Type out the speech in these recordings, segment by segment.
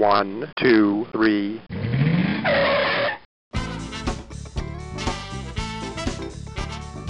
One, two, three.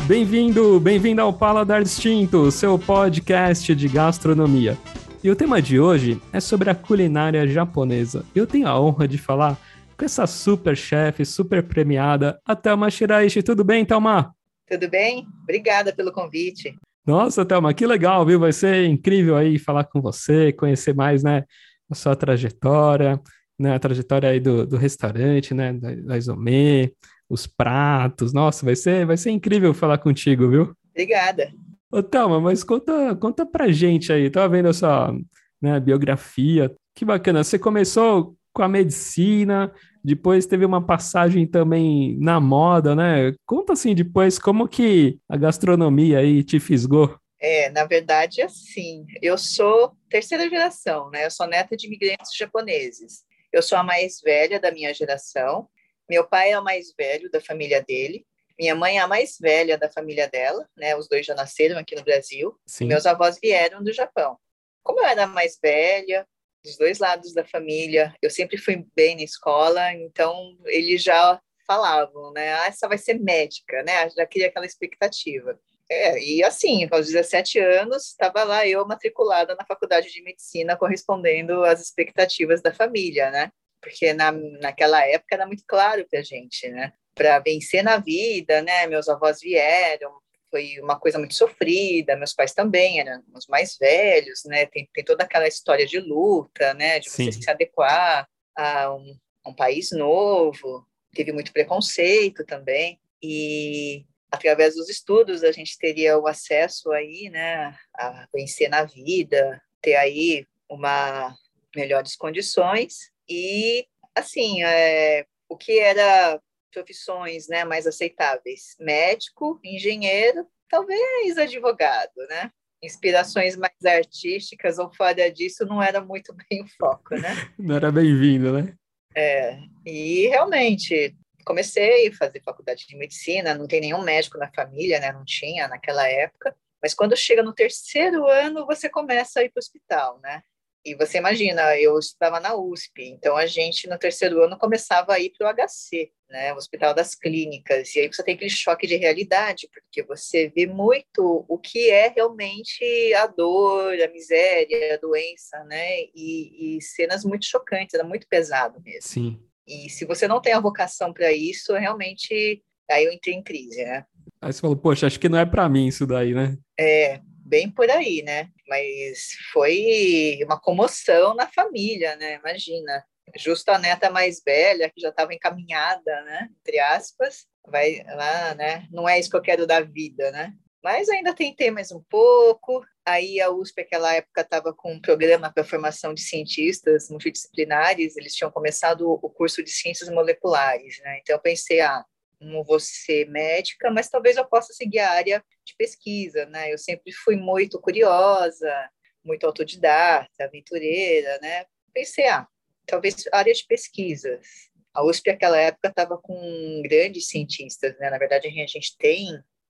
Bem-vindo, bem-vindo ao Paladar Distinto, seu podcast de gastronomia. E o tema de hoje é sobre a culinária japonesa. Eu tenho a honra de falar com essa super chefe, super premiada, a Thelma Shiraishi. Tudo bem, Thelma? Tudo bem? Obrigada pelo convite. Nossa, Thelma, que legal, viu? Vai ser incrível aí falar com você, conhecer mais, né, a sua trajetória, né, a trajetória aí do, do restaurante, né, da, da Isomê, os pratos. Nossa, vai ser, vai ser incrível falar contigo, viu? Obrigada. Ô, Thelma, mas conta, conta pra gente aí. Tava vendo a sua né, biografia. Que bacana. Você começou com a medicina, depois teve uma passagem também na moda, né? Conta assim depois como que a gastronomia aí te fisgou. É, na verdade, assim, eu sou terceira geração, né? Eu sou neta de imigrantes japoneses. Eu sou a mais velha da minha geração. Meu pai é o mais velho da família dele. Minha mãe é a mais velha da família dela, né? Os dois já nasceram aqui no Brasil. Sim. Meus avós vieram do Japão. Como eu era a mais velha, dos dois lados da família, eu sempre fui bem na escola, então eles já falavam, né? Ah, essa vai ser médica, né? Já queria aquela expectativa. É, e assim, aos 17 anos, estava lá eu matriculada na faculdade de medicina, correspondendo às expectativas da família, né? Porque na, naquela época era muito claro para a gente, né? Para vencer na vida, né? Meus avós vieram, foi uma coisa muito sofrida, meus pais também eram os mais velhos, né? Tem, tem toda aquela história de luta, né? De você Sim. se adequar a um, a um país novo, teve muito preconceito também, e através dos estudos a gente teria o acesso aí, né, a vencer na vida, ter aí uma melhores condições e assim, é, o que era profissões, né, mais aceitáveis, médico, engenheiro, talvez advogado, né? Inspirações mais artísticas ou fora disso não era muito bem o foco, né? Não era bem-vindo, né? É, e realmente comecei a fazer faculdade de medicina, não tem nenhum médico na família, né? Não tinha naquela época. Mas quando chega no terceiro ano, você começa a ir para o hospital, né? E você imagina, eu estudava na USP, então a gente no terceiro ano começava a ir para o HC, né? O Hospital das Clínicas. E aí você tem aquele choque de realidade, porque você vê muito o que é realmente a dor, a miséria, a doença, né? E, e cenas muito chocantes, era muito pesado mesmo. Sim. E se você não tem a vocação para isso, realmente aí eu entrei em crise, né? Aí você falou, poxa, acho que não é para mim isso daí, né? É, bem por aí, né? Mas foi uma comoção na família, né? Imagina. Justo a neta mais velha, que já estava encaminhada, né? Entre aspas, vai lá, né? Não é isso que eu quero da vida, né? Mas ainda tentei mais um pouco. Aí a USP, naquela época, estava com um programa para formação de cientistas multidisciplinares. Eles tinham começado o curso de ciências moleculares, né? Então eu pensei, ah, não vou ser médica, mas talvez eu possa seguir a área de pesquisa, né? Eu sempre fui muito curiosa, muito autodidata, aventureira, né? Pensei, ah, talvez área de pesquisas. A USP naquela época estava com grandes cientistas, né? Na verdade, a gente tem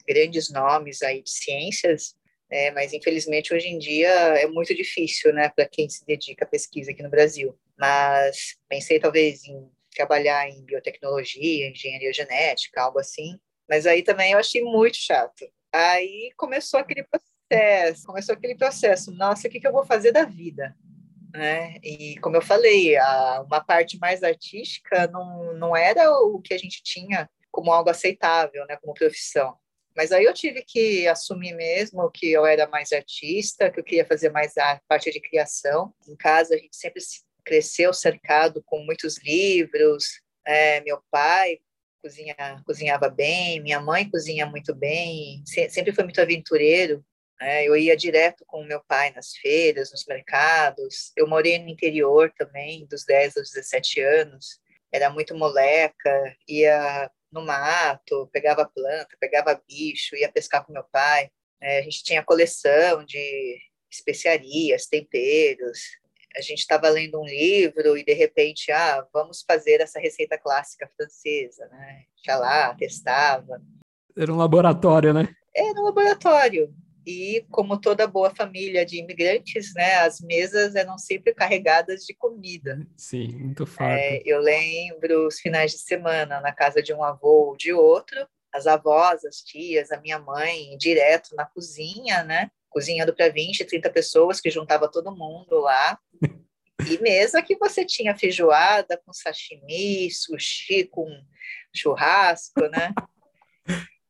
grandes nomes aí de ciências, né? Mas infelizmente hoje em dia é muito difícil, né? Para quem se dedica à pesquisa aqui no Brasil. Mas pensei talvez em trabalhar em biotecnologia, engenharia genética, algo assim. Mas aí também eu achei muito chato. Aí começou aquele processo, começou aquele processo. Nossa, o que, que eu vou fazer da vida? Né? E como eu falei, a, uma parte mais artística não, não era o que a gente tinha como algo aceitável, né? Como profissão. Mas aí eu tive que assumir mesmo que eu era mais artista, que eu queria fazer mais a parte de criação. Em casa a gente sempre cresceu cercado com muitos livros. É, meu pai cozinha, cozinhava bem, minha mãe cozinha muito bem, se, sempre foi muito aventureiro. É, eu ia direto com meu pai nas feiras, nos mercados. Eu morei no interior também, dos 10 aos 17 anos. Era muito moleca, ia no mato, pegava planta, pegava bicho, ia pescar com meu pai. É, a gente tinha coleção de especiarias, temperos. A gente estava lendo um livro e de repente, ah, vamos fazer essa receita clássica francesa, né? Já lá, testava. Era um laboratório, né? Era um laboratório. E como toda boa família de imigrantes, né, as mesas eram sempre carregadas de comida. Sim, muito farto. É, eu lembro os finais de semana na casa de um avô ou de outro, as avós, as tias, a minha mãe, direto na cozinha, né, cozinhando para 20, 30 pessoas, que juntava todo mundo lá. E mesa que você tinha feijoada com sashimi, sushi com churrasco, né?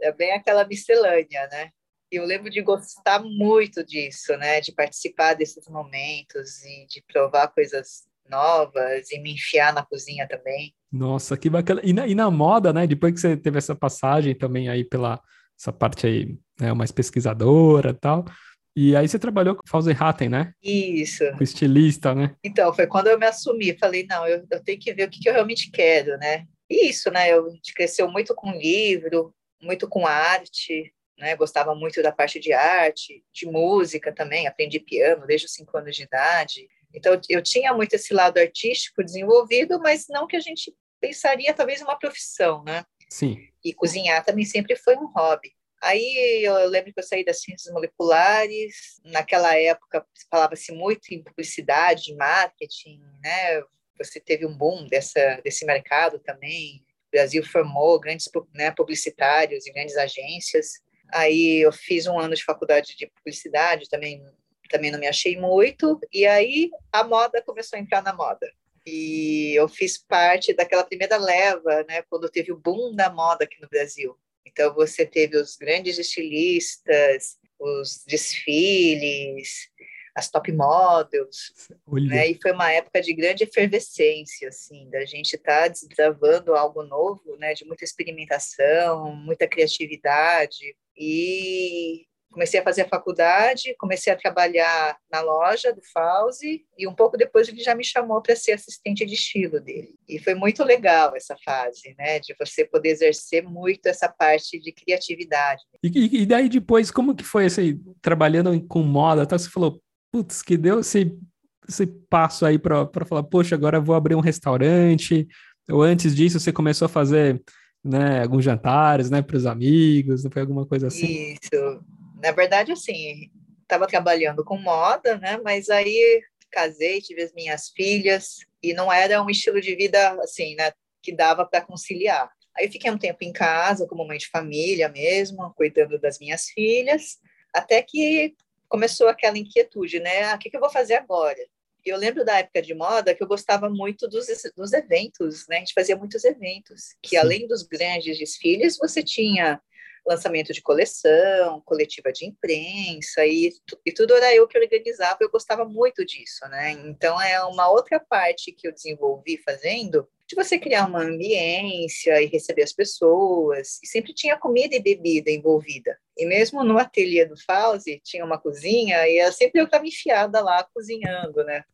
É bem aquela miscelânea, né? E eu lembro de gostar muito disso, né? De participar desses momentos e de provar coisas novas e me enfiar na cozinha também. Nossa, que bacana. E na, e na moda, né? Depois que você teve essa passagem também aí pela essa parte aí, né, mais pesquisadora e tal. E aí você trabalhou com Hatten, né? Isso. Com estilista, né? Então, foi quando eu me assumi. Falei, não, eu, eu tenho que ver o que, que eu realmente quero, né? E isso, né? Eu, a gente cresceu muito com livro, muito com arte, né? Gostava muito da parte de arte, de música também, aprendi piano desde os cinco anos de idade. Então, eu tinha muito esse lado artístico desenvolvido, mas não que a gente pensaria talvez uma profissão, né? Sim. E cozinhar também sempre foi um hobby. Aí eu lembro que eu saí das ciências moleculares, naquela época falava-se muito em publicidade, marketing, né? Você teve um boom dessa, desse mercado também. O Brasil formou grandes né, publicitários e grandes agências. Aí eu fiz um ano de faculdade de publicidade, também também não me achei muito, e aí a moda começou a entrar na moda. E eu fiz parte daquela primeira leva, né, quando teve o boom da moda aqui no Brasil. Então você teve os grandes estilistas, os desfiles, as top models, né? E foi uma época de grande efervescência, assim, da gente estar tá desbravando algo novo, né? De muita experimentação, muita criatividade e comecei a fazer a faculdade, comecei a trabalhar na loja do Fauzi e um pouco depois ele já me chamou para ser assistente de estilo dele. E foi muito legal essa fase, né, de você poder exercer muito essa parte de criatividade. E, e daí depois, como que foi esse, trabalhando com moda, tá? você falou, putz, que deu esse, esse passo aí para falar, poxa, agora vou abrir um restaurante, ou antes disso você começou a fazer né, alguns jantares, né, para os amigos, não foi alguma coisa assim? Isso. Na verdade, assim, estava trabalhando com moda, né, mas aí casei, tive as minhas filhas e não era um estilo de vida assim, né, que dava para conciliar. Aí fiquei um tempo em casa, como mãe de família mesmo, cuidando das minhas filhas, até que começou aquela inquietude, né? Ah, o que, que eu vou fazer agora? Eu lembro da época de moda que eu gostava muito dos, dos eventos, né? A gente fazia muitos eventos, que Sim. além dos grandes desfiles, você tinha lançamento de coleção, coletiva de imprensa, e, e tudo era eu que organizava, eu gostava muito disso, né? Então, é uma outra parte que eu desenvolvi fazendo, de você criar uma ambiência e receber as pessoas, e sempre tinha comida e bebida envolvida. E mesmo no ateliê do Fauzi, tinha uma cozinha, e era sempre eu estava enfiada lá cozinhando, né?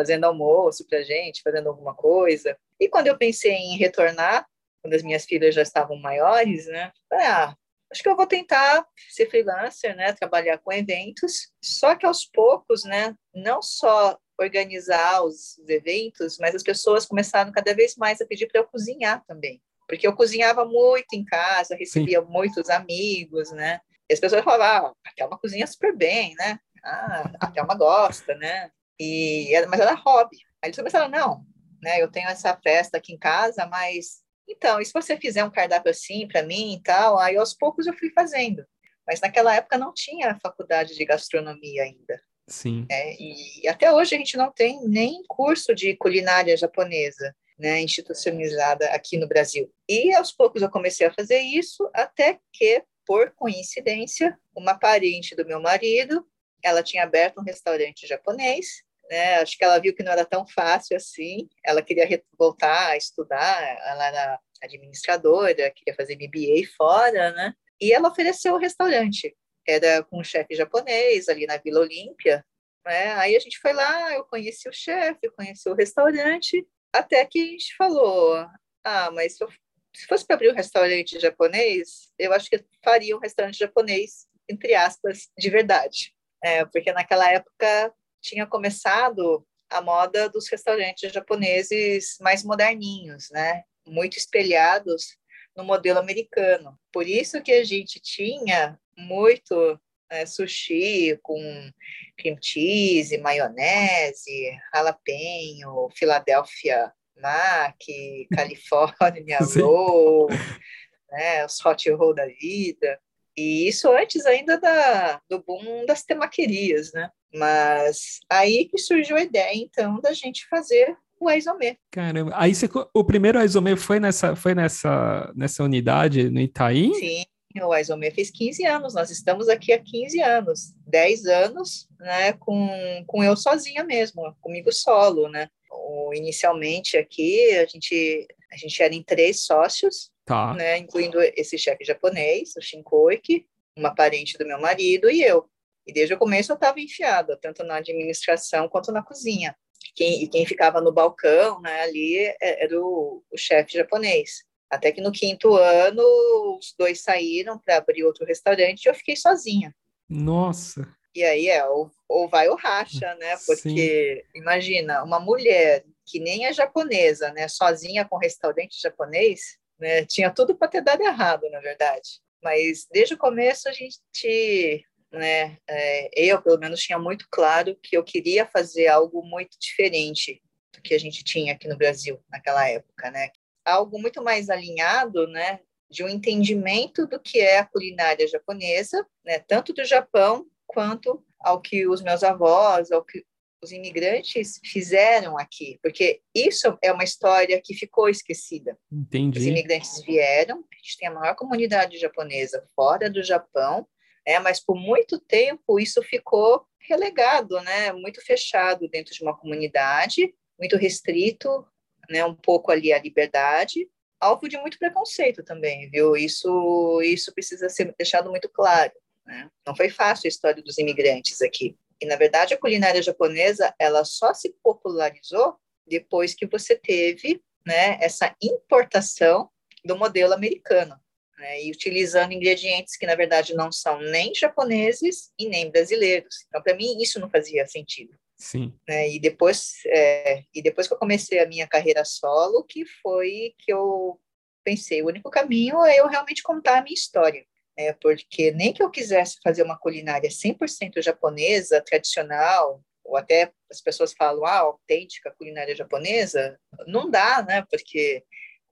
Fazendo almoço para gente, fazendo alguma coisa. E quando eu pensei em retornar, quando as minhas filhas já estavam maiores, né? Ah, acho que eu vou tentar ser freelancer, né? Trabalhar com eventos. Só que aos poucos, né? Não só organizar os eventos, mas as pessoas começaram cada vez mais a pedir para eu cozinhar também. Porque eu cozinhava muito em casa, recebia Sim. muitos amigos, né? E as pessoas falavam, ah, a Thelma cozinha super bem, né? Ah, a Thelma gosta, né? E, mas era hobby. Aí eles começaram, não, né? Eu tenho essa festa aqui em casa, mas então, e se você fizer um cardápio assim para mim e tal, aí aos poucos eu fui fazendo. Mas naquela época não tinha faculdade de gastronomia ainda. Sim. É, e até hoje a gente não tem nem curso de culinária japonesa, né, institucionalizada aqui no Brasil. E aos poucos eu comecei a fazer isso, até que, por coincidência, uma parente do meu marido, ela tinha aberto um restaurante japonês, né, acho que ela viu que não era tão fácil assim, ela queria voltar a estudar, ela era administradora, queria fazer MBA fora, né, e ela ofereceu o restaurante era com um chefe japonês ali na Vila Olímpia. Né? Aí a gente foi lá, eu conheci o chefe, conheci o restaurante, até que a gente falou: ah, mas se, eu, se fosse para abrir um restaurante japonês, eu acho que faria um restaurante japonês, entre aspas, de verdade. É, porque naquela época tinha começado a moda dos restaurantes japoneses mais moderninhos, né? Muito espelhados no modelo americano. Por isso que a gente tinha muito né, sushi com cream cheese, maionese, jalapeno, Philadelphia Mac, California Roll, né, os hot roll da vida. E isso antes ainda da, do boom das temaquerias, né? Mas aí que surgiu a ideia, então, da gente fazer o Aizomê. Caramba, aí você, o primeiro Aizomê foi nessa, foi nessa, nessa unidade no Itaim? Sim, o Aizomê fez 15 anos, nós estamos aqui há 15 anos, 10 anos, né, com, com eu sozinha mesmo, comigo solo, né. O, inicialmente aqui, a gente, a gente era em três sócios, tá. né, incluindo esse chefe japonês, o Shinkoiki, uma parente do meu marido e eu. E desde o começo eu estava enfiada, tanto na administração quanto na cozinha. Quem, e quem ficava no balcão, né, ali, é, era o, o chefe japonês. Até que no quinto ano, os dois saíram para abrir outro restaurante e eu fiquei sozinha. Nossa! E aí é, ou, ou vai ou racha, né? Porque, Sim. imagina, uma mulher que nem é japonesa, né? Sozinha com restaurante japonês, né? Tinha tudo para ter dado errado, na verdade. Mas desde o começo a gente, né? É, eu, pelo menos, tinha muito claro que eu queria fazer algo muito diferente do que a gente tinha aqui no Brasil naquela época, né? algo muito mais alinhado, né, de um entendimento do que é a culinária japonesa, né, tanto do Japão quanto ao que os meus avós, ao que os imigrantes fizeram aqui, porque isso é uma história que ficou esquecida. Entendi. Os imigrantes vieram, a gente tem a maior comunidade japonesa fora do Japão, né, mas por muito tempo isso ficou relegado, né, muito fechado dentro de uma comunidade, muito restrito né, um pouco ali a liberdade, alvo de muito preconceito também, viu? Isso, isso precisa ser deixado muito claro. Né? Não foi fácil a história dos imigrantes aqui. E, na verdade, a culinária japonesa, ela só se popularizou depois que você teve né, essa importação do modelo americano, né, e utilizando ingredientes que, na verdade, não são nem japoneses e nem brasileiros. Então, para mim, isso não fazia sentido. Sim. Né? E depois, é, e depois que eu comecei a minha carreira solo, que foi que eu pensei, o único caminho é eu realmente contar a minha história. Né? Porque nem que eu quisesse fazer uma culinária 100% japonesa, tradicional, ou até as pessoas falam, ah, autêntica culinária japonesa, não dá, né? Porque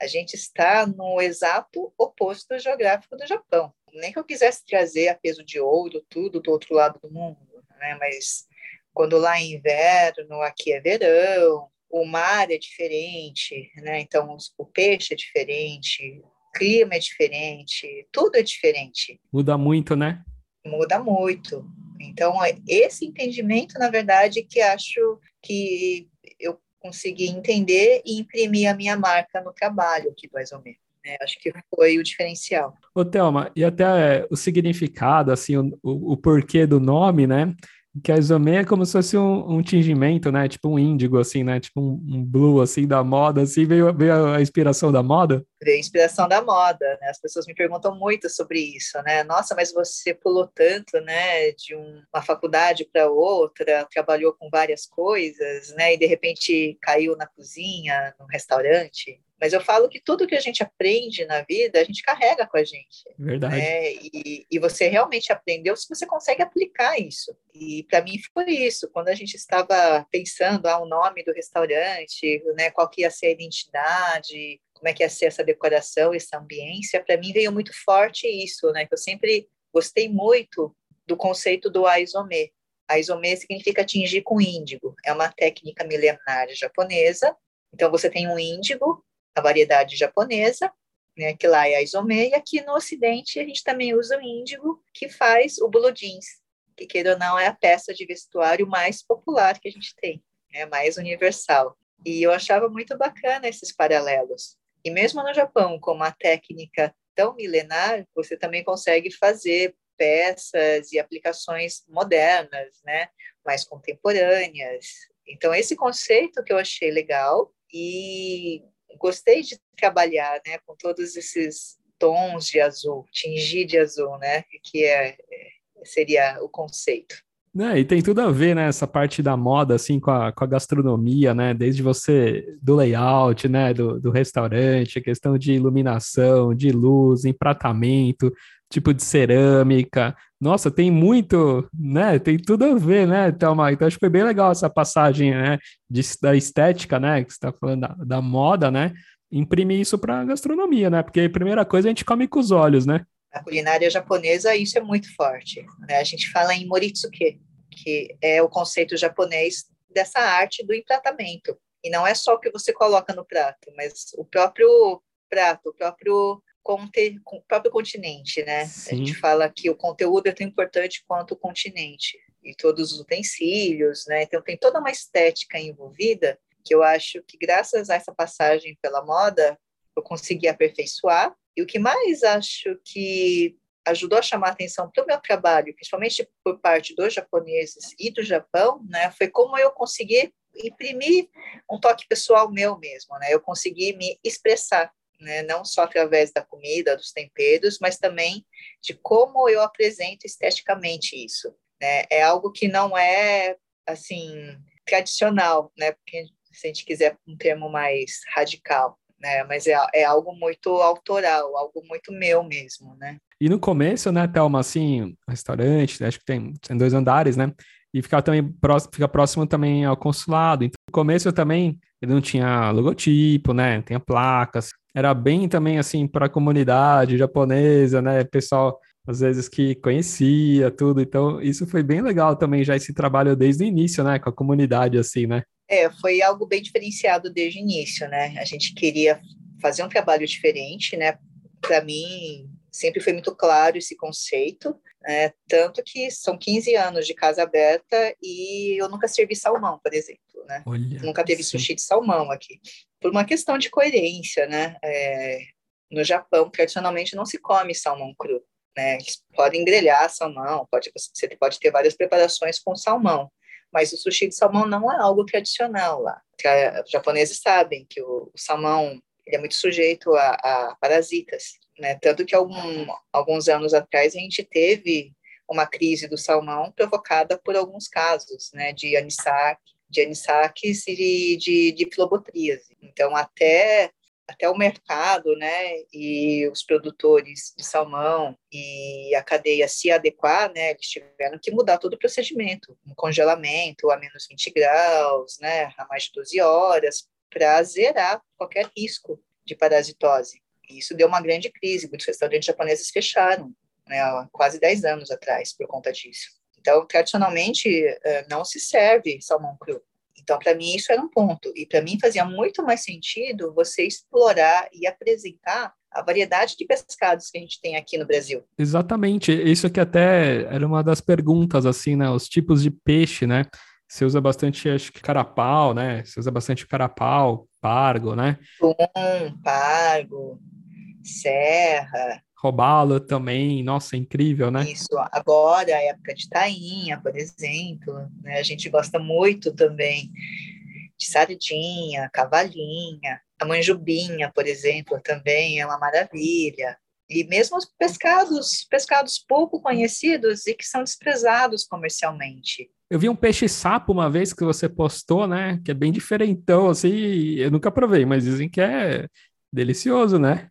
a gente está no exato oposto geográfico do Japão. Nem que eu quisesse trazer a peso de ouro, tudo do outro lado do mundo, né? Mas quando lá é inverno, aqui é verão, o mar é diferente, né? Então o peixe é diferente, clima é diferente, tudo é diferente. Muda muito, né? Muda muito. Então é esse entendimento, na verdade, que acho que eu consegui entender e imprimir a minha marca no trabalho aqui mais ou menos. Né? Acho que foi o diferencial. Ô, Thelma, e até o significado, assim, o, o, o porquê do nome, né? Que a isomê é como se fosse um, um tingimento, né? Tipo um índigo, assim, né? Tipo um, um, blue, assim, da moda, assim. Veio, veio a inspiração da moda? Veio a inspiração da moda, né? As pessoas me perguntam muito sobre isso, né? Nossa, mas você pulou tanto, né? De uma faculdade para outra, trabalhou com várias coisas, né? E de repente caiu na cozinha, no restaurante. Mas eu falo que tudo que a gente aprende na vida, a gente carrega com a gente. Verdade. Né? E, e você realmente aprendeu se você consegue aplicar isso. E para mim foi isso. Quando a gente estava pensando ah, o nome do restaurante, né, qual que ia ser a identidade, como é que ia ser essa decoração, essa ambiência, para mim veio muito forte isso, né? Que eu sempre gostei muito do conceito do aizome. Aizome significa atingir com índigo. É uma técnica milenar japonesa. Então você tem um índigo a variedade japonesa, né, que lá é a isomê, e aqui no Ocidente a gente também usa o índigo, que faz o blue jeans, que queira ou não é a peça de vestuário mais popular que a gente tem, é mais universal. E eu achava muito bacana esses paralelos. E mesmo no Japão, com uma técnica tão milenar, você também consegue fazer peças e aplicações modernas, né, mais contemporâneas. Então esse conceito que eu achei legal e gostei de trabalhar, né, com todos esses tons de azul, tingir de azul, né, que é, é seria o conceito. É, e tem tudo a ver, né, essa parte da moda, assim, com a, com a gastronomia, né, desde você, do layout, né, do, do restaurante, a questão de iluminação, de luz, empratamento, tipo de cerâmica, Nossa, tem muito, né? Tem tudo a ver, né, Thelma? Então acho que foi bem legal essa passagem, né? De, da estética, né? Que você está falando da, da moda, né? Imprimir isso para gastronomia, né? Porque a primeira coisa a gente come com os olhos, né? A culinária japonesa, isso é muito forte. Né? A gente fala em moritsuke, que é o conceito japonês dessa arte do empratamento. E não é só o que você coloca no prato, mas o próprio prato, o próprio, conte, o próprio continente, né? Sim. A gente fala que o conteúdo é tão importante quanto o continente e todos os utensílios, né? Então tem toda uma estética envolvida que eu acho que graças a essa passagem pela moda eu consegui aperfeiçoar. E o que mais acho que ajudou a chamar a atenção para o meu trabalho, principalmente por parte dos japoneses e do Japão, né, foi como eu consegui imprimir um toque pessoal meu mesmo, né? Eu consegui me expressar, né? Não só através da comida, dos temperos, mas também de como eu apresento esteticamente isso, né? É algo que não é assim tradicional, né? Porque se a gente quiser um termo mais radical, né? Mas é, é algo muito autoral, algo muito meu mesmo, né? E no começo, né, Thelma, assim, restaurante, acho que tem, tem dois andares, né? e ficar também próximo, fica próximo também ao consulado. Então, no começo eu também ele não tinha logotipo, né? Tinha placas. Era bem também assim para a comunidade japonesa, né? Pessoal às vezes que conhecia tudo. Então, isso foi bem legal também já esse trabalho desde o início, né, com a comunidade assim, né? É, foi algo bem diferenciado desde o início, né? A gente queria fazer um trabalho diferente, né? Para mim, sempre foi muito claro esse conceito. É, tanto que são 15 anos de casa aberta e eu nunca servi salmão, por exemplo, né? Olha, nunca teve sushi de salmão aqui. Por uma questão de coerência, né? É, no Japão, tradicionalmente, não se come salmão cru, né? Eles podem grelhar salmão, pode, você pode ter várias preparações com salmão, mas o sushi de salmão não é algo tradicional lá. Os japoneses sabem que o, o salmão é muito sujeito a, a parasitas, né? Tanto que algum, alguns anos atrás a gente teve uma crise do salmão provocada por alguns casos, né, de anissac, de anissaques e de, de filobotríase. Então, até até o mercado, né, e os produtores de salmão e a cadeia se adequar, né, eles tiveram que mudar todo o procedimento, um congelamento a menos 20 graus, né, a mais de 12 horas, para zerar qualquer risco de parasitose. E isso deu uma grande crise. Muitos restaurantes japoneses fecharam, né, há quase 10 anos atrás, por conta disso. Então, tradicionalmente, eh, não se serve salmão cru. Então, para mim, isso era um ponto. E para mim, fazia muito mais sentido você explorar e apresentar a variedade de pescados que a gente tem aqui no Brasil. Exatamente. Isso aqui até era uma das perguntas, assim, né? Os tipos de peixe, né? Você usa bastante, acho que carapau, né? Você usa bastante carapau, pargo, né? Um, pargo, serra. Robalo também, nossa, é incrível, né? Isso, agora a época de tainha, por exemplo, né? A gente gosta muito também de sardinha, cavalinha, a manjubinha, por exemplo, também é uma maravilha. E mesmo os pescados, pescados pouco conhecidos e que são desprezados comercialmente. Eu vi um peixe-sapo uma vez que você postou, né? Que é bem diferentão, assim, eu nunca provei, mas dizem que é delicioso, né?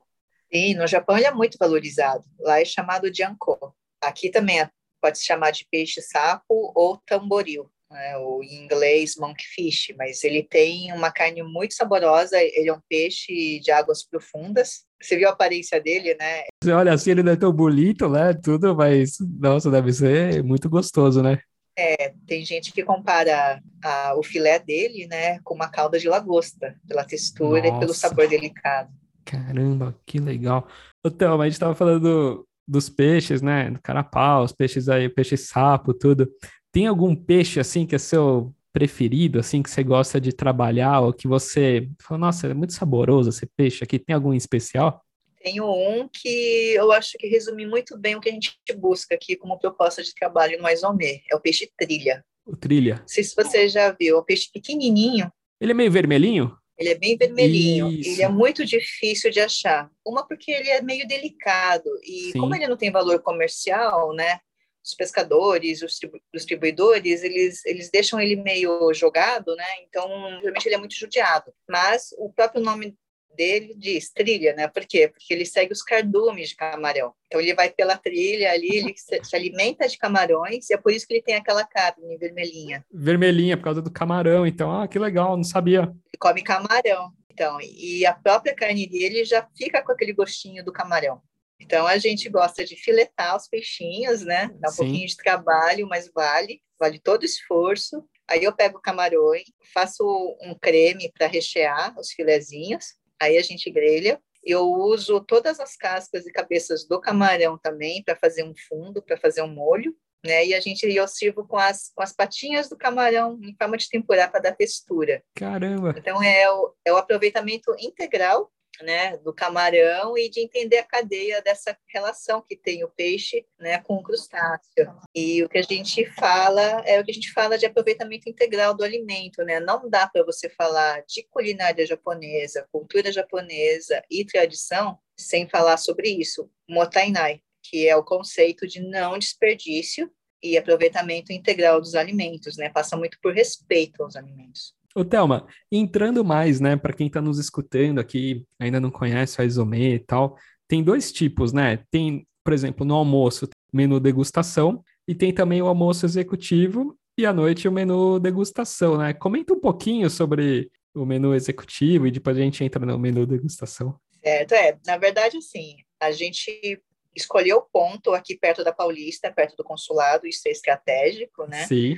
Sim, no Japão ele é muito valorizado. Lá é chamado de anko. Aqui também é, pode se chamar de peixe-sapo ou tamboril, né? ou em inglês monkfish, mas ele tem uma carne muito saborosa, ele é um peixe de águas profundas. Você viu a aparência dele, né? Você olha assim, ele não é tão bonito, né? Tudo, mas, nossa, deve ser muito gostoso, né? É, tem gente que compara a, o filé dele, né, com uma calda de lagosta, pela textura Nossa. e pelo sabor delicado. Caramba, que legal. Então, a gente estava falando dos peixes, né, do carapau, os peixes aí, peixe sapo, tudo. Tem algum peixe, assim, que é seu preferido, assim, que você gosta de trabalhar, ou que você fala, nossa, é muito saboroso esse peixe aqui, tem algum especial? tenho um que eu acho que resume muito bem o que a gente busca aqui como proposta de trabalho no Isomé, é o peixe trilha. O trilha. Não sei se você já viu, é um peixe pequenininho. Ele é meio vermelhinho? Ele é bem vermelhinho, Isso. ele é muito difícil de achar. Uma porque ele é meio delicado e Sim. como ele não tem valor comercial, né? Os pescadores, os distribuidores, eles, eles deixam ele meio jogado, né? Então, realmente ele é muito judiado. Mas o próprio nome dele diz trilha, né? Por quê? Porque ele segue os cardumes de camarão. Então ele vai pela trilha ali, ele se, se alimenta de camarões e é por isso que ele tem aquela carne vermelhinha. Vermelhinha, por causa do camarão. Então, ah, que legal, não sabia. Ele come camarão. Então, e a própria carne dele já fica com aquele gostinho do camarão. Então a gente gosta de filetar os peixinhos, né? Dá um Sim. pouquinho de trabalho, mas vale, vale todo o esforço. Aí eu pego o camarão, faço um creme para rechear os filezinhos, aí a gente grelha. Eu uso todas as cascas e cabeças do camarão também para fazer um fundo, para fazer um molho, né? E a gente eu sirvo com as, com as patinhas do camarão em forma de tempurar para dar textura. Caramba! Então é o, é o aproveitamento integral né, do camarão e de entender a cadeia dessa relação que tem o peixe né, com o crustáceo. E o que a gente fala é o que a gente fala de aproveitamento integral do alimento. Né? Não dá para você falar de culinária japonesa, cultura japonesa e tradição sem falar sobre isso. Motainai, que é o conceito de não desperdício e aproveitamento integral dos alimentos, né? Passa muito por respeito aos alimentos. Ô, Thelma, entrando mais, né, para quem está nos escutando aqui, ainda não conhece a Isomê e tal, tem dois tipos, né? Tem, por exemplo, no almoço, menu degustação, e tem também o almoço executivo, e à noite o menu degustação, né? Comenta um pouquinho sobre o menu executivo e depois a gente entra no menu degustação. Certo, é. Na verdade, assim, a gente escolheu o ponto aqui perto da Paulista, perto do consulado, isso é estratégico, né? Sim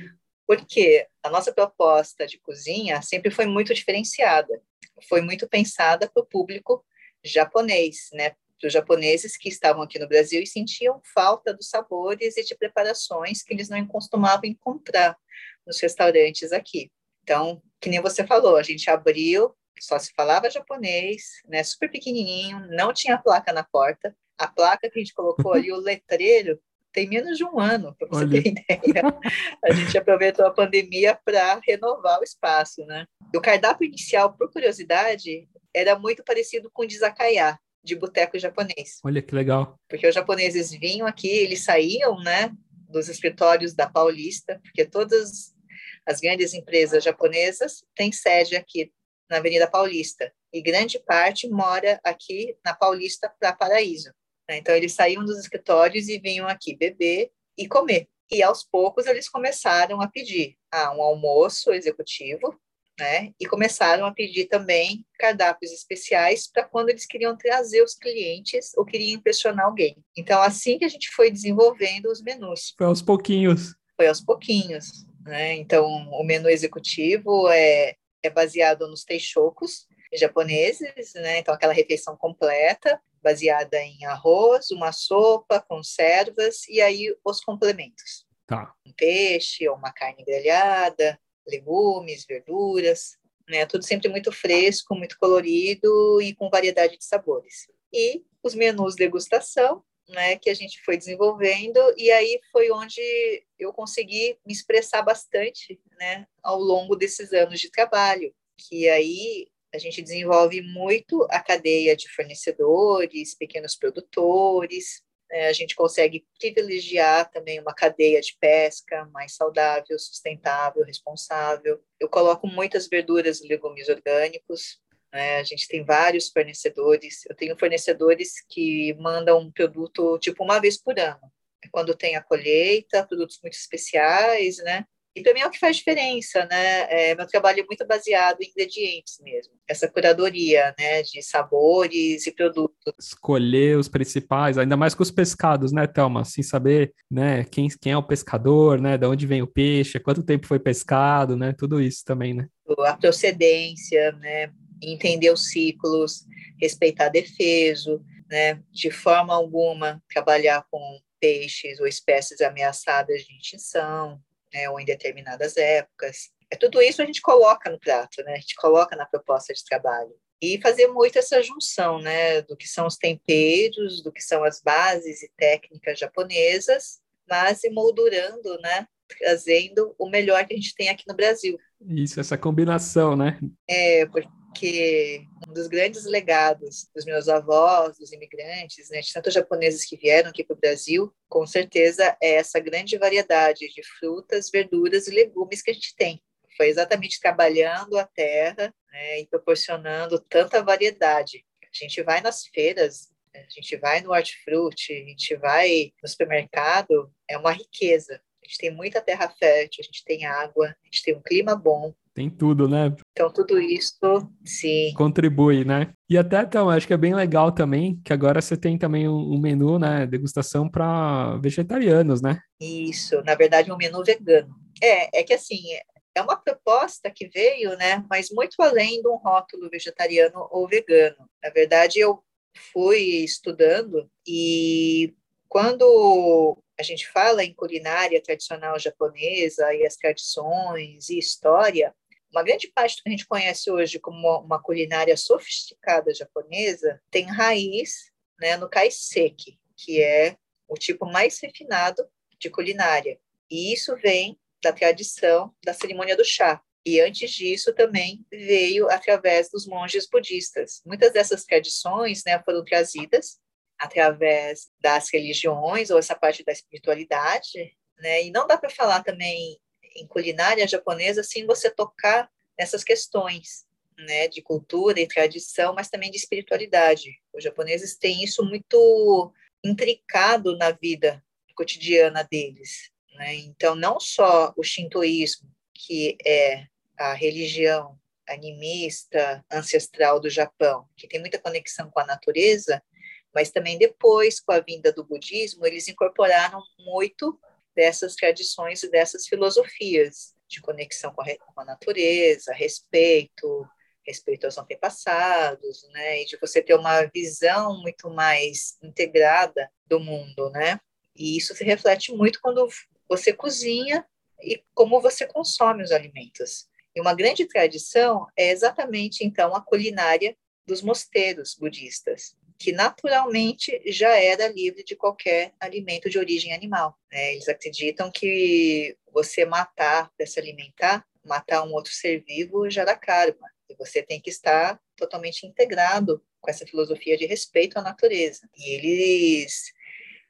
porque a nossa proposta de cozinha sempre foi muito diferenciada, foi muito pensada para o público japonês, né? Para os japoneses que estavam aqui no Brasil e sentiam falta dos sabores e de preparações que eles não costumavam encontrar nos restaurantes aqui. Então, que nem você falou, a gente abriu, só se falava japonês, né? Super pequenininho, não tinha placa na porta. A placa que a gente colocou ali, o letreiro, tem menos de um ano, para você Olha. ter ideia. A gente aproveitou a pandemia para renovar o espaço, né? O cardápio inicial, por curiosidade, era muito parecido com o de Zacaiá, de boteco japonês. Olha que legal. Porque os japoneses vinham aqui, eles saíam, né, dos escritórios da Paulista, porque todas as grandes empresas japonesas têm sede aqui na Avenida Paulista, e grande parte mora aqui na Paulista para Paraíso. Né? Então, eles saíam dos escritórios e vinham aqui beber e comer. E aos poucos eles começaram a pedir ah, um almoço executivo, né? E começaram a pedir também cardápios especiais para quando eles queriam trazer os clientes ou queriam impressionar alguém. Então, assim que a gente foi desenvolvendo os menus. Foi aos pouquinhos. Foi aos pouquinhos, né? Então, o menu executivo é, é baseado nos teixocos japoneses, né? Então, aquela refeição completa, baseada em arroz, uma sopa, conservas e aí os complementos. Tá. Um peixe ou uma carne grelhada, legumes, verduras, né? Tudo sempre muito fresco, muito colorido e com variedade de sabores. E os menus degustação, né, que a gente foi desenvolvendo e aí foi onde eu consegui me expressar bastante, né, ao longo desses anos de trabalho, que aí a gente desenvolve muito a cadeia de fornecedores, pequenos produtores, né? a gente consegue privilegiar também uma cadeia de pesca mais saudável, sustentável, responsável. Eu coloco muitas verduras e legumes orgânicos, né? a gente tem vários fornecedores. Eu tenho fornecedores que mandam um produto tipo uma vez por ano. Quando tem a colheita, produtos muito especiais, né? E para mim é o que faz diferença, né? É, meu trabalho é muito baseado em ingredientes mesmo. Essa curadoria, né, de sabores e produtos. Escolher os principais, ainda mais com os pescados, né, Thelma? Assim, saber, né, quem, quem é o pescador, né, de onde vem o peixe, quanto tempo foi pescado, né? Tudo isso também, né? A procedência, né? Entender os ciclos, respeitar defeso, né? De forma alguma trabalhar com peixes ou espécies ameaçadas de extinção, né, ou em determinadas épocas. É tudo isso a gente coloca no prato, né? A gente coloca na proposta de trabalho. E fazer muito essa junção, né, do que são os temperos, do que são as bases e técnicas japonesas, mas emoldurando, né, trazendo o melhor que a gente tem aqui no Brasil. Isso, essa combinação, né? É, porque porque um dos grandes legados dos meus avós, dos imigrantes, né, de tantos japoneses que vieram aqui para o Brasil, com certeza é essa grande variedade de frutas, verduras e legumes que a gente tem. Foi exatamente trabalhando a terra né, e proporcionando tanta variedade. A gente vai nas feiras, a gente vai no hortifruti, a gente vai no supermercado, é uma riqueza. A gente tem muita terra fértil, a gente tem água, a gente tem um clima bom, tem tudo, né? Então, tudo isso, sim. Contribui, né? E até, então, acho que é bem legal também que agora você tem também um, menu, né? Degustação para vegetarianos, né? Isso, na verdade, um menu vegano. É, é que assim, é uma proposta que veio, né? Mas muito além de um rótulo vegetariano ou vegano. Na verdade, eu fui estudando e quando a gente fala em culinária tradicional japonesa e as tradições e história, uma grande parte do que a gente conhece hoje como uma culinária sofisticada japonesa tem raiz né, no kaiseki, que é o tipo mais refinado de culinária. E isso vem da tradição da cerimônia do chá. E antes disso também veio através dos monges budistas. Muitas dessas tradições né, foram trazidas através das religiões ou essa parte da espiritualidade, né? E não dá para falar também em culinária japonesa sem você tocar nessas questões, né, de cultura e tradição, mas também de espiritualidade. Os japoneses têm isso muito intricado na vida cotidiana deles, né? Então, não só o shintoísmo, que é a religião animista ancestral do Japão, que tem muita conexão com a natureza, mas também depois, com a vinda do budismo, eles incorporaram muito dessas tradições e dessas filosofias de conexão com a, natureza, respeito, respeito aos antepassados, né, e de você ter uma visão muito mais integrada do mundo, né? E isso se reflete muito quando você cozinha e como você consome os alimentos. E uma grande tradição é exatamente então a culinária dos mosteiros budistas, que naturalmente já era livre de qualquer alimento de origem animal. Né? Eles acreditam que você matar para se alimentar, matar um outro ser vivo gera karma. E você tem que estar totalmente integrado com essa filosofia de respeito à natureza. E eles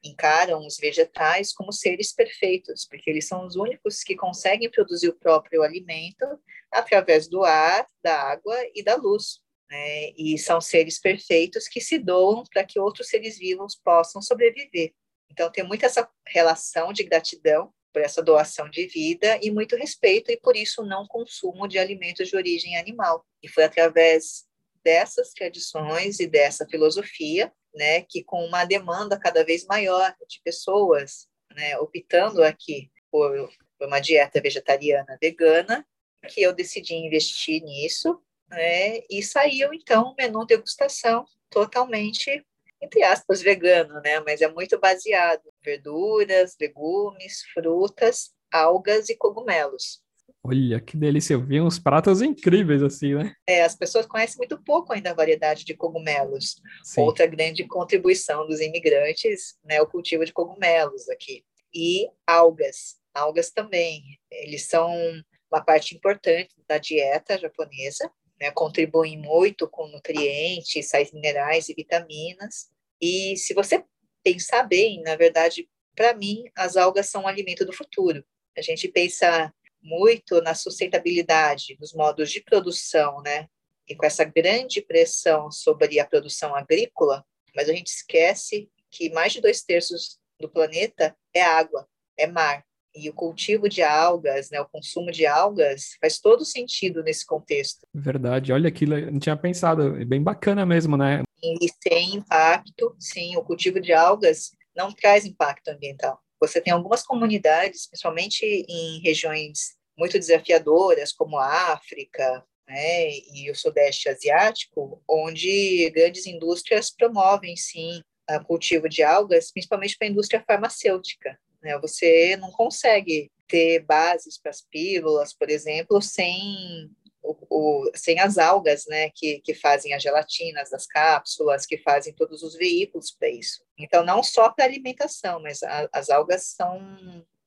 encaram os vegetais como seres perfeitos, porque eles são os únicos que conseguem produzir o próprio alimento através do ar, da água e da luz né? E são seres perfeitos que se doam para que outros seres vivos possam sobreviver. Então tem muita essa relação de gratidão por essa doação de vida e muito respeito e por isso não consumo de alimentos de origem animal. E foi através dessas tradições e dessa filosofia, né, que com uma demanda cada vez maior de pessoas, né, optando aqui por uma dieta vegetariana vegana, que eu decidi investir nisso né? E saiu então o menu degustação totalmente entre aspas vegano, né? Mas é muito baseado em verduras, legumes, frutas, algas e cogumelos. Olha, que delícia! Eu vi uns pratos incríveis assim, né? É, as pessoas conhecem muito pouco ainda a variedade de cogumelos. Sim. Outra grande contribuição dos imigrantes, né, o cultivo de cogumelos aqui. E algas, algas também. Eles são uma parte importante da dieta japonesa, né, contribuem muito com nutrientes, sais minerais e vitaminas. E se você pensar bem, na verdade, para mim, as algas são o alimento do futuro. A gente pensa muito na sustentabilidade, nos modos de produção, né? E com essa grande pressão sobre a produção agrícola, mas a gente esquece que mais de dois terços do planeta é água, é mar. E o cultivo de algas, né, o consumo de algas, faz todo sentido nesse contexto. Verdade, olha aquilo, não tinha pensado, é bem bacana mesmo, né? E sem impacto, sim, o cultivo de algas não traz impacto ambiental. Você tem algumas comunidades, principalmente em regiões muito desafiadoras, como a África, né, e o Sudeste Asiático, onde grandes indústrias promovem, sim, o cultivo de algas, principalmente para a indústria farmacêutica. Né? Você não consegue ter bases para as pílulas, por exemplo, sem o, o, sem as algas, né, que, que fazem as gelatinas das cápsulas, que fazem todos os veículos para isso. Então, não só para alimentação, mas a, as algas são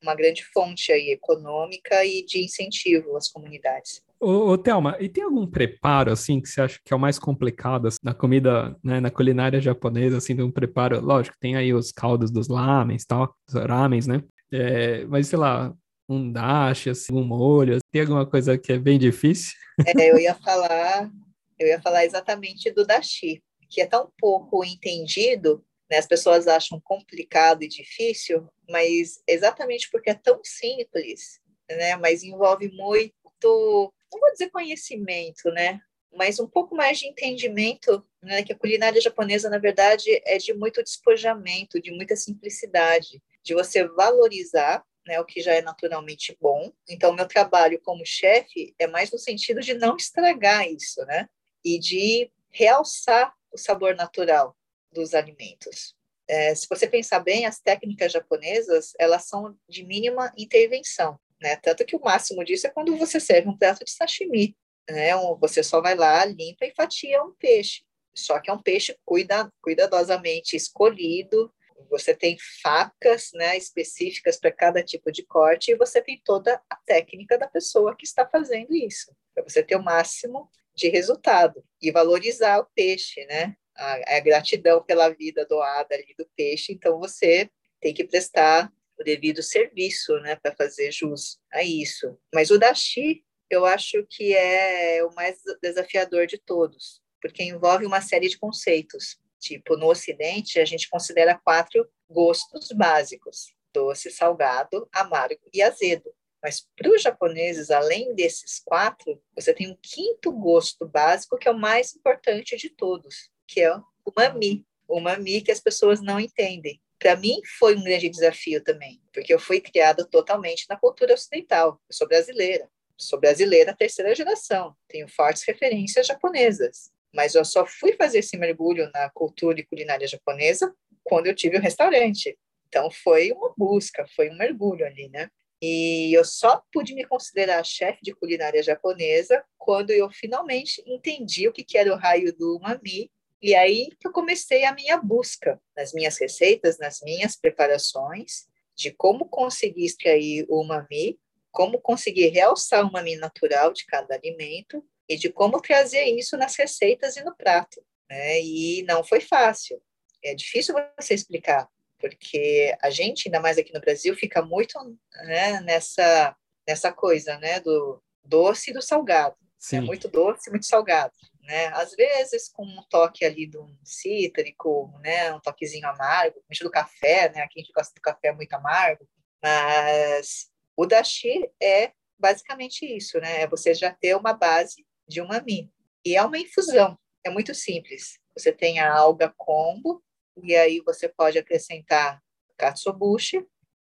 uma grande fonte aí econômica e de incentivo às comunidades. Ô, ô Thelma, e tem algum preparo, assim, que você acha que é o mais complicado assim, na comida, né, na culinária japonesa, assim, de um preparo? Lógico, tem aí os caldos dos lamens tal, os ramens, né? É, mas, sei lá, um dashi, assim, um molho? Tem alguma coisa que é bem difícil? É, eu ia falar, eu ia falar exatamente do dashi, que é tão pouco entendido, né? As pessoas acham complicado e difícil, mas exatamente porque é tão simples, né? Mas envolve muito, não vou dizer conhecimento, né? Mas um pouco mais de entendimento, né? Que a culinária japonesa, na verdade, é de muito despojamento, de muita simplicidade, de você valorizar né, o que já é naturalmente bom. Então, meu trabalho como chefe é mais no sentido de não estragar isso, né? E de realçar o sabor natural dos alimentos. É, se você pensar bem, as técnicas japonesas, elas são de mínima intervenção, né? Tanto que o máximo disso é quando você serve um prato de sashimi, né? Você só vai lá, limpa e fatia um peixe. Só que é um peixe cuida, cuidadosamente escolhido, você tem facas né, específicas para cada tipo de corte e você tem toda a técnica da pessoa que está fazendo isso, para você ter o máximo de resultado e valorizar o peixe, né? A, a gratidão pela vida doada ali do peixe, então você tem que prestar o devido serviço, né, para fazer jus a isso. Mas o dashi, eu acho que é o mais desafiador de todos, porque envolve uma série de conceitos. Tipo, no Ocidente, a gente considera quatro gostos básicos: doce, salgado, amargo e azedo. Mas para os japoneses, além desses quatro, você tem um quinto gosto básico, que é o mais importante de todos, que é o umami. O umami que as pessoas não entendem. Para mim, foi um grande desafio também, porque eu fui criada totalmente na cultura ocidental. Eu sou brasileira. Sou brasileira terceira geração. Tenho fortes referências japonesas mas eu só fui fazer esse mergulho na cultura e culinária japonesa quando eu tive o um restaurante. Então foi uma busca, foi um mergulho ali, né? E eu só pude me considerar chefe de culinária japonesa quando eu finalmente entendi o que era o raio do umami. E aí que eu comecei a minha busca nas minhas receitas, nas minhas preparações, de como conseguir extrair o umami, como conseguir realçar o umami natural de cada alimento e de como trazer isso nas receitas e no prato. Né? E não foi fácil. É difícil você explicar, porque a gente, ainda mais aqui no Brasil, fica muito né, nessa, nessa coisa né, do doce e do salgado. É muito doce muito salgado. Né? Às vezes com um toque ali de um cítrico, né? um toquezinho amargo, mexe do café, né? aqui a gente gosta do café muito amargo, mas o dashi é basicamente isso, né? É você já ter uma base de umami. E é uma infusão, é muito simples. Você tem a alga combo, e aí você pode acrescentar katsuobushi,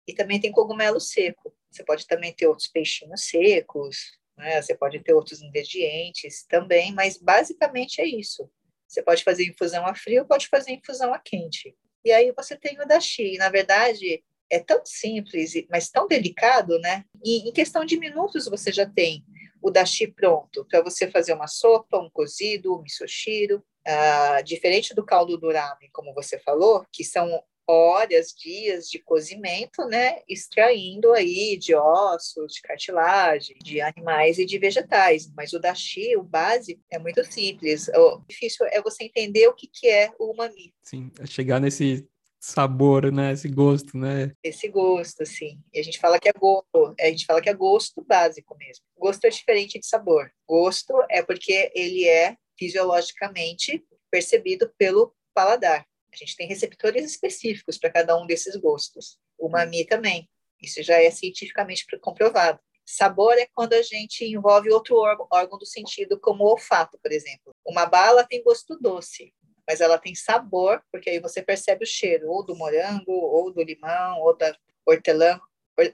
e também tem cogumelo seco. Você pode também ter outros peixinhos secos, né? você pode ter outros ingredientes também, mas basicamente é isso. Você pode fazer infusão a frio, pode fazer infusão a quente. E aí você tem o dashi. Na verdade, é tão simples, mas tão delicado, né? E em questão de minutos você já tem o dashi pronto, para você fazer uma sopa, um cozido, um misoshiro, ah, diferente do caldo do ramen, como você falou, que são horas, dias de cozimento, né, extraindo aí de ossos, de cartilagem, de animais e de vegetais. Mas o dashi, o base, é muito simples. O difícil é você entender o que, que é o umami. Sim, é chegar nesse sabor, né? Esse gosto, né? Esse gosto, sim. E a gente fala que é gosto, a gente fala que é gosto básico mesmo. Gosto é diferente de sabor. Gosto é porque ele é fisiologicamente percebido pelo paladar. A gente tem receptores específicos para cada um desses gostos. O mami também. Isso já é cientificamente comprovado. Sabor é quando a gente envolve outro órgão, órgão do sentido, como o olfato, por exemplo. Uma bala tem gosto doce, mas ela tem sabor, porque aí você percebe o cheiro, ou do morango, ou do limão, ou da hortelã.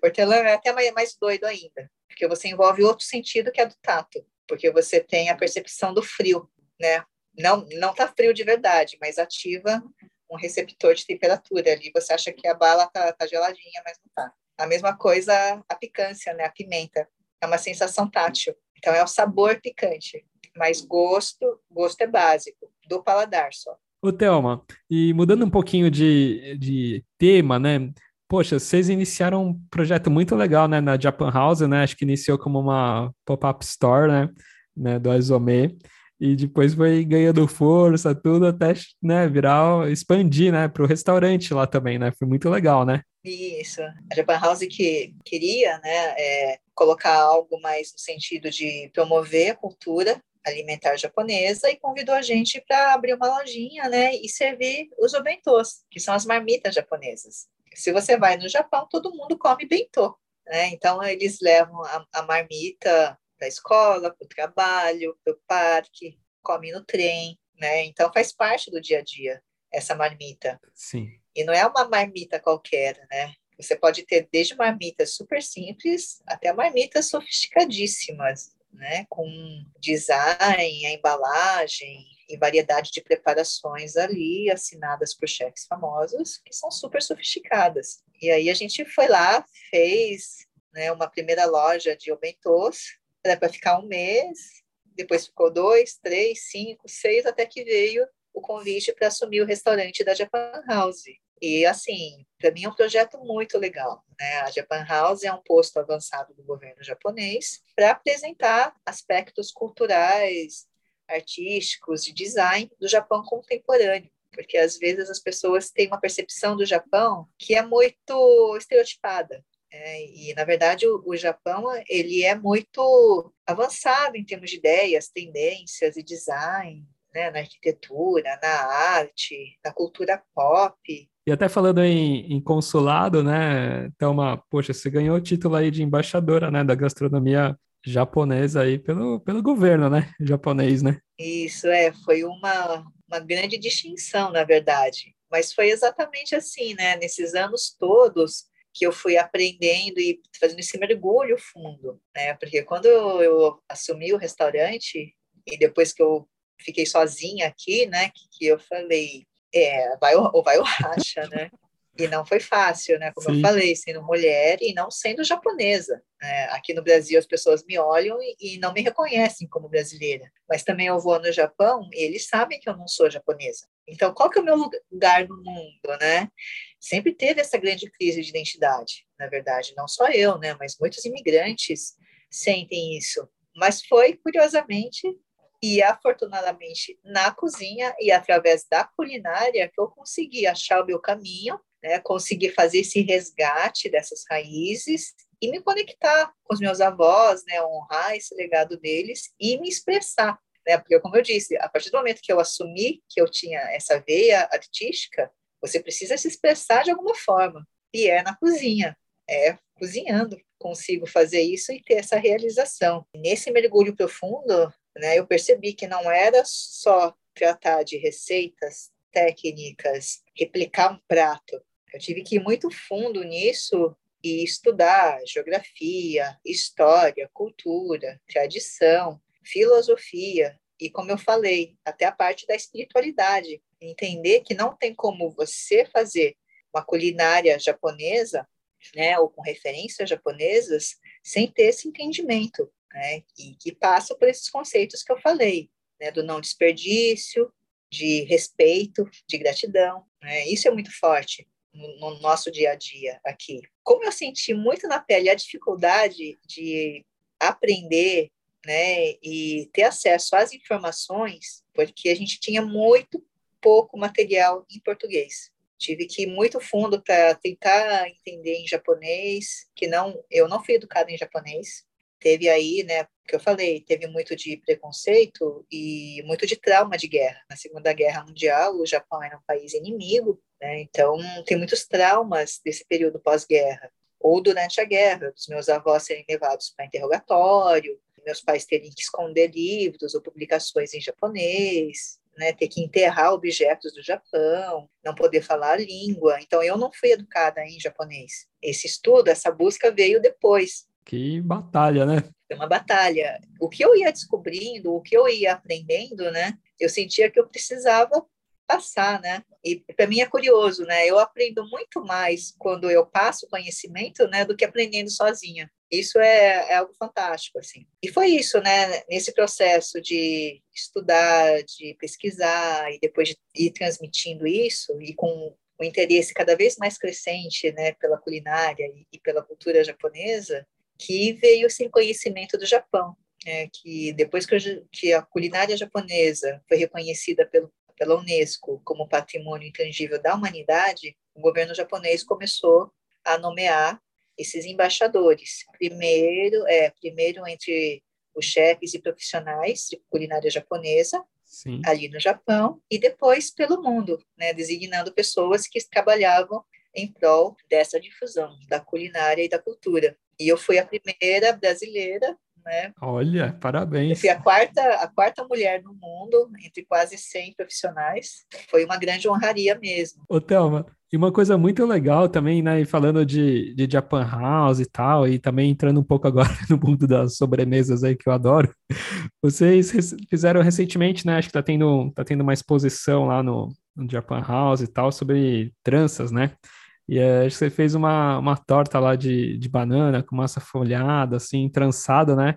Hortelã é até mais doido ainda, porque você envolve outro sentido que é do tato, porque você tem a percepção do frio, né? Não, não tá frio de verdade, mas ativa um receptor de temperatura ali. Você acha que a bala tá, tá geladinha, mas não tá. A mesma coisa a picância, né? A pimenta. É uma sensação tátil. Então é o sabor picante, mas gosto, gosto é básico do paladar só. Ô, Thelma, e mudando um pouquinho de, de tema, né? Poxa, vocês iniciaram um projeto muito legal, né, na Japan House, né? Acho que iniciou como uma pop-up store, né, né, do Azome, e depois foi ganhando força, tudo até, né, virar, expandir, né, para o restaurante lá também, né? Foi muito legal, né? Isso. A Japan House que queria né, é, colocar algo mais no sentido de promover a cultura alimentar japonesa e convidou a gente para abrir uma lojinha né, e servir os obentos, que são as marmitas japonesas. Se você vai no Japão, todo mundo come bentô. Né? Então, eles levam a, a marmita para a escola, para o trabalho, para o parque, come no trem. Né? Então, faz parte do dia a dia essa marmita. Sim. E não é uma marmita qualquer, né? Você pode ter desde marmitas super simples até marmitas sofisticadíssimas, né? Com design, a embalagem e variedade de preparações ali assinadas por chefes famosos que são super sofisticadas. E aí a gente foi lá, fez né, uma primeira loja de obentos, era para ficar um mês, depois ficou dois, três, cinco, seis, até que veio o convite para assumir o restaurante da Japan House. E, assim, para mim é um projeto muito legal. Né? A Japan House é um posto avançado do governo japonês para apresentar aspectos culturais, artísticos, de design do Japão contemporâneo. Porque às vezes as pessoas têm uma percepção do Japão que é muito estereotipada. É, e na verdade o, o, Japão ele é muito avançado em termos de ideias, tendências e design né, na arquitetura, na arte, na cultura pop. E até falando em, em consulado, né, Thelma, poxa, você ganhou o título aí de embaixadora, né, da gastronomia japonesa aí pelo, pelo governo, né, japonês, né? Isso, é, foi uma, uma grande distinção, na verdade. Mas foi exatamente assim, né, nesses anos todos que eu fui aprendendo e fazendo esse mergulho fundo, né, porque quando eu assumi o restaurante e depois que eu fiquei sozinha aqui, né? Que, que eu falei, é, vai ou vai o racha, né? E não foi fácil, né? Como Sim. eu falei, sendo mulher e não sendo japonesa. Né? Aqui no Brasil as pessoas me olham e, e, não me reconhecem como brasileira. Mas também eu vou no Japão e eles sabem que eu não sou japonesa. Então, qual que é o meu lugar no mundo, né? Sempre teve essa grande crise de identidade, na verdade. Não só eu, né? Mas muitos imigrantes sentem isso. Mas foi, curiosamente, e afortunadamente na cozinha e através da culinária que eu consegui achar o meu caminho, né, consegui fazer esse resgate dessas raízes e me conectar com os meus avós, né, honrar esse legado deles e me expressar, né, porque como eu disse, a partir do momento que eu assumi que eu tinha essa veia artística, você precisa se expressar de alguma forma e é na cozinha, é cozinhando consigo fazer isso e ter essa realização. Nesse mergulho profundo, né, eu percebi que não era só tratar de receitas técnicas, replicar um prato. Eu tive que ir muito fundo nisso e estudar geografia, história, cultura, tradição, filosofia e, como eu falei, até a parte da espiritualidade. Entender que não tem como você fazer uma culinária japonesa, né, ou com referências japonesas, sem ter esse entendimento né, e que passa por esses conceitos que eu falei, né, do não desperdício, de respeito, de gratidão. Né, isso é muito forte no, no, nosso dia a dia aqui. Como eu senti muito na pele a dificuldade de aprender né, e ter acesso às informações, porque a gente tinha muito pouco material em português. Tive que ir muito fundo para tentar entender em japonês, que não, eu não fui educada em japonês, teve aí, né, que eu falei, teve muito de preconceito e muito de trauma de guerra. Na Segunda Guerra Mundial, o Japão era um país inimigo, né, então tem muitos traumas desse período pós-guerra. Ou durante a guerra, os meus avós serem levados para interrogatório, meus pais terem que esconder livros ou publicações em japonês, né, ter que enterrar objetos do Japão, não poder falar a língua. Então, eu não fui educada em japonês. Esse estudo, essa busca veio depois, que batalha, né? É uma batalha. O que eu ia descobrindo, o que eu ia aprendendo, né? Eu sentia que eu precisava passar, né? E para mim é curioso, né? Eu aprendo muito mais quando eu passo conhecimento, né, do que aprendendo sozinha. Isso é, é algo fantástico, assim. E foi isso, né? Nesse processo de estudar, de pesquisar e depois de ir transmitindo isso e com o interesse cada vez mais crescente, né, pela culinária e, e pela cultura japonesa, que veio esse conhecimento do Japão, é, que depois que, que, a culinária japonesa foi reconhecida pelo, pela Unesco como patrimônio intangível da humanidade, o governo japonês começou a nomear esses embaixadores. Primeiro, é, primeiro entre os chefes e profissionais de culinária japonesa, Sim. ali no Japão, e depois pelo mundo, né, designando pessoas que trabalhavam em prol dessa difusão da culinária e da cultura. E eu fui a primeira brasileira né? Olha, parabéns. Eu fui a quarta, a quarta mulher no mundo, entre quase 100 profissionais. Foi uma grande honraria mesmo. Ô, Thelma, e uma coisa muito legal também, né, falando de, de Japan House e tal, e também entrando um pouco agora no mundo das sobremesas aí que eu adoro, vocês fizeram recentemente, né, acho que tá tendo, tá tendo uma exposição lá no, no Japan House e tal, sobre tranças, né? E é, acho que você fez uma, uma torta lá de, de banana com massa folhada, assim, trançada, né?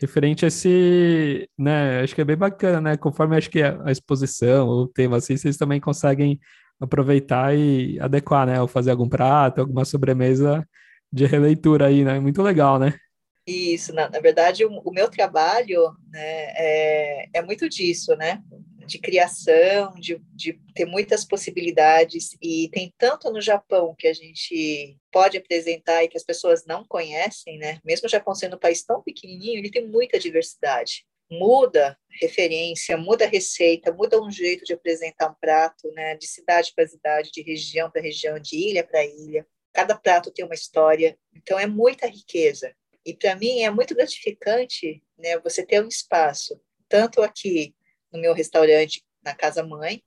Referente a esse, né? Acho que é bem bacana, né? Conforme acho que a, a exposição, o tema, assim, vocês também conseguem aproveitar e adequar, né? Ou fazer algum prato, alguma sobremesa de releitura aí, né? Muito legal, né? Isso, na, na verdade, o, o, meu trabalho né, é, é muito disso, né? De criação, de, de ter muitas possibilidades, e tem tanto no Japão que a gente pode apresentar e que as pessoas não conhecem, né? Mesmo o Japão sendo um país tão pequenininho, ele tem muita diversidade. Muda referência, muda receita, muda um jeito de apresentar um prato, né? De cidade para cidade, de região para região, de ilha para ilha. Cada prato tem uma história, então é muita riqueza. E para mim é muito gratificante, né? Você ter um espaço, tanto aqui no meu restaurante na Casa Mãe,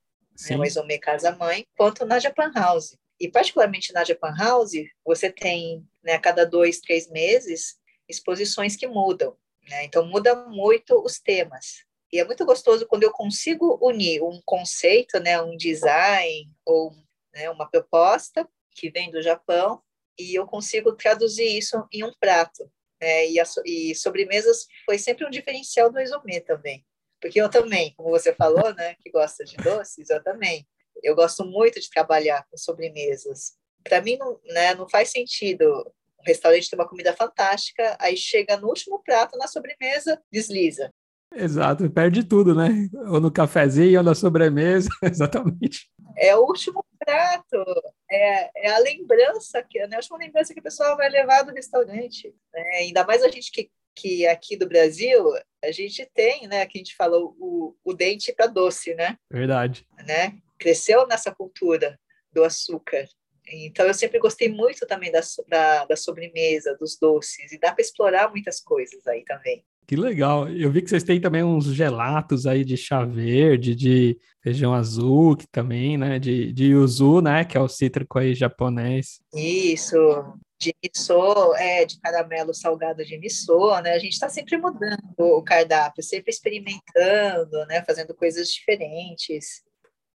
né, o Exome Casa Mãe, quanto na Japan House. E particularmente na Japan House, você tem, né, a cada dois, três meses, exposições que mudam. Né? Então, muda muito os temas. E é muito gostoso quando eu consigo unir um conceito, né, um design ou né, uma proposta que vem do Japão e eu consigo traduzir isso em um prato. Né? E, a, e sobremesas foi sempre um diferencial do Exomê também. Porque eu também, como você falou, né, que gosta de doces, eu também. Eu gosto muito de trabalhar com sobremesas. Para mim, não, né, não faz sentido um restaurante ter uma comida fantástica, aí chega no último prato, na sobremesa, desliza. Exato, perde tudo, né? Ou no cafezinho, ou na sobremesa, exatamente. É o último prato, é, é a lembrança, que, né, a última lembrança que a pessoa vai levar do restaurante. Né? Ainda mais a gente que que aqui do Brasil a gente tem, né, que a gente falou o, o dente para doce, né? Verdade. Né? Cresceu nessa cultura do açúcar. Então eu sempre gostei muito também da, da, da sobremesa, dos doces, e dá para explorar muitas coisas aí também. Que legal. Eu vi que vocês têm também uns gelatos aí de chá verde, de feijão azul, que também, né? De, de yuzu, né? Que é o cítrico aí japonês. Isso de missô, é, de caramelo salgado de missô, né? A gente está sempre mudando o cardápio, sempre experimentando, né? Fazendo coisas diferentes.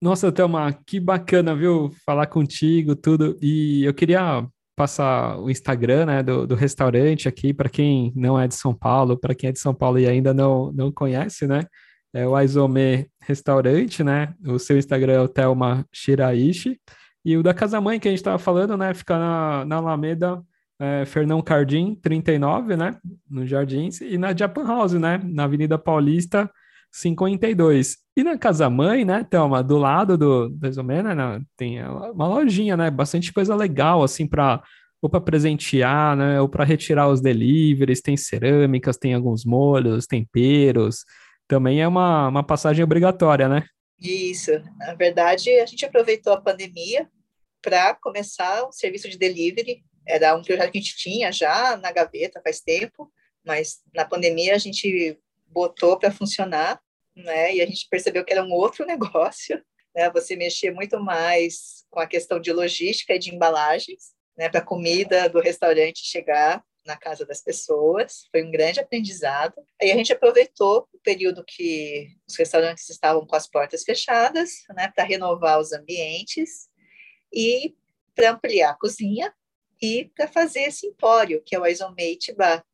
Nossa, Thelma, que bacana, viu? Falar contigo, tudo. E eu queria passar o Instagram, né, do, do restaurante aqui, para quem não é de São Paulo, para quem é de São Paulo e ainda não, não conhece, né? É o Aizome Restaurante, né? O seu Instagram é o Thelma Shiraishi. E o da Casa Mãe, que a gente estava falando, né? Fica na, na Alameda é, Fernão Cardim, 39, né? No Jardins. E na Japan House, né? Na Avenida Paulista, 52. E na Casa Mãe, né, Thelma? Do lado do, do Exomena, né, tem uma lojinha, né? Bastante coisa legal, assim, para ou para presentear, né? Ou para retirar os deliveries. Tem cerâmicas, tem alguns molhos, temperos. Também é uma, uma passagem obrigatória, né? Isso. Na verdade, a gente aproveitou a pandemia para começar o serviço de delivery. Era um projeto que a gente tinha já na gaveta faz tempo, mas na pandemia a gente botou para funcionar, né? E a gente percebeu que era um outro negócio, né? Você mexer muito mais com a questão de logística e de embalagens, né? Para a comida do restaurante chegar na casa das pessoas, foi um grande aprendizado. Aí a gente aproveitou o período que os restaurantes estavam com as portas fechadas, né, para renovar os ambientes e para ampliar a cozinha e para fazer esse empório, que é o Isomate Bar.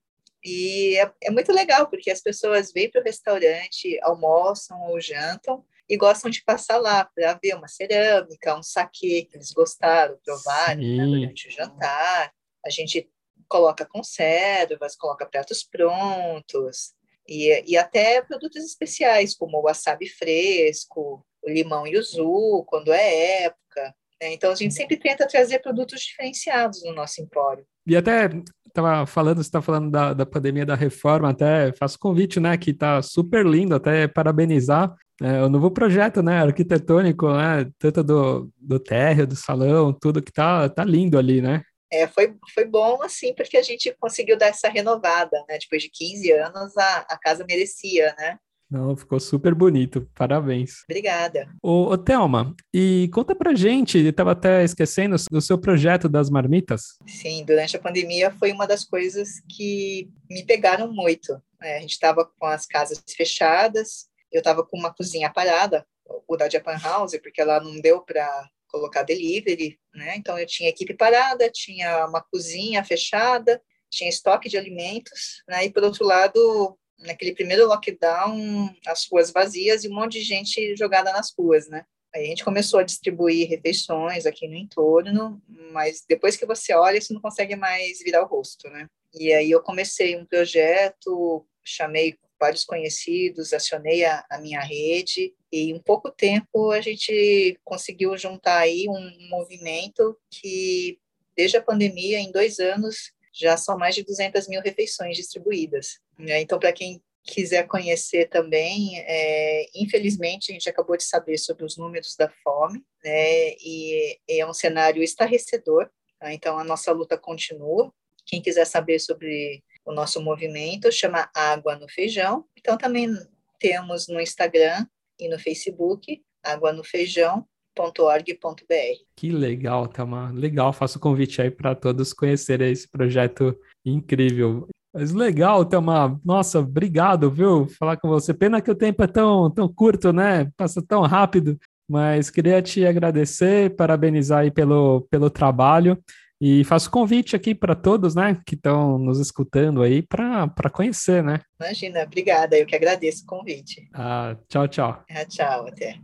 E é, é muito legal, porque as pessoas vêm para o restaurante, almoçam ou jantam, e gostam de passar lá para ver uma cerâmica, um saquê que eles gostaram, provaram né, durante o jantar. A gente coloca conservas, coloca pratos prontos, e, e até produtos especiais, como o wasabi fresco, o limão yuzu, quando é época. Né? Então, a gente sempre tenta trazer produtos diferenciados no nosso empório. E até estava falando, você está falando da, da pandemia da reforma, até faço convite, né, que está super lindo, até parabenizar é, o novo projeto, né, arquitetônico, né, tanto do, do térreo, do salão, tudo que tá, tá lindo ali, né? É, foi, foi bom, assim, porque a gente conseguiu dar essa renovada, né, depois de 15 anos a, a casa merecia, né? Não, ficou super bonito. Parabéns. Obrigada. Ô, ô Thelma, e conta pra gente, estava até esquecendo do seu projeto das marmitas. Sim, durante a pandemia foi uma das coisas que me pegaram muito. Né? A gente estava com as casas fechadas, eu estava com uma cozinha parada, o da Japan House, porque ela não deu para colocar delivery, né? Então eu tinha equipe parada, tinha uma cozinha fechada, tinha estoque de alimentos, né? E por outro lado, naquele primeiro lockdown, as ruas vazias e um monte de gente jogada nas ruas, né? Aí a gente começou a distribuir refeições aqui no entorno, mas depois que você olha, você não consegue mais virar o rosto, né? E aí eu comecei um projeto, chamei vários conhecidos, acionei a, a minha rede e em pouco tempo a gente conseguiu juntar aí um movimento que desde a pandemia, em dois anos, já são mais de 200 mil refeições distribuídas. Né? Então, para quem quiser conhecer também, é, infelizmente a gente acabou de saber sobre os números da fome, né? E é um cenário estarrecedor. Tá? Então a nossa luta continua. Quem quiser saber sobre o nosso movimento chama Água no Feijão. Então também temos no Instagram e no Facebook Água no Feijão .org.br. Que legal, Thelma. Legal, faço o convite aí para todos conhecerem esse projeto incrível. Mas legal, Thelma. Nossa, obrigado, viu? Falar com você. Pena que o tempo é tão, tão curto, né? Passa tão rápido. Mas queria te agradecer, parabenizar aí pelo, pelo trabalho. E faço convite aqui para todos, né, que estão nos escutando aí para conhecer, né? Imagina, obrigada, eu que agradeço o convite. Ah, tchau, tchau. Ah, tchau, até.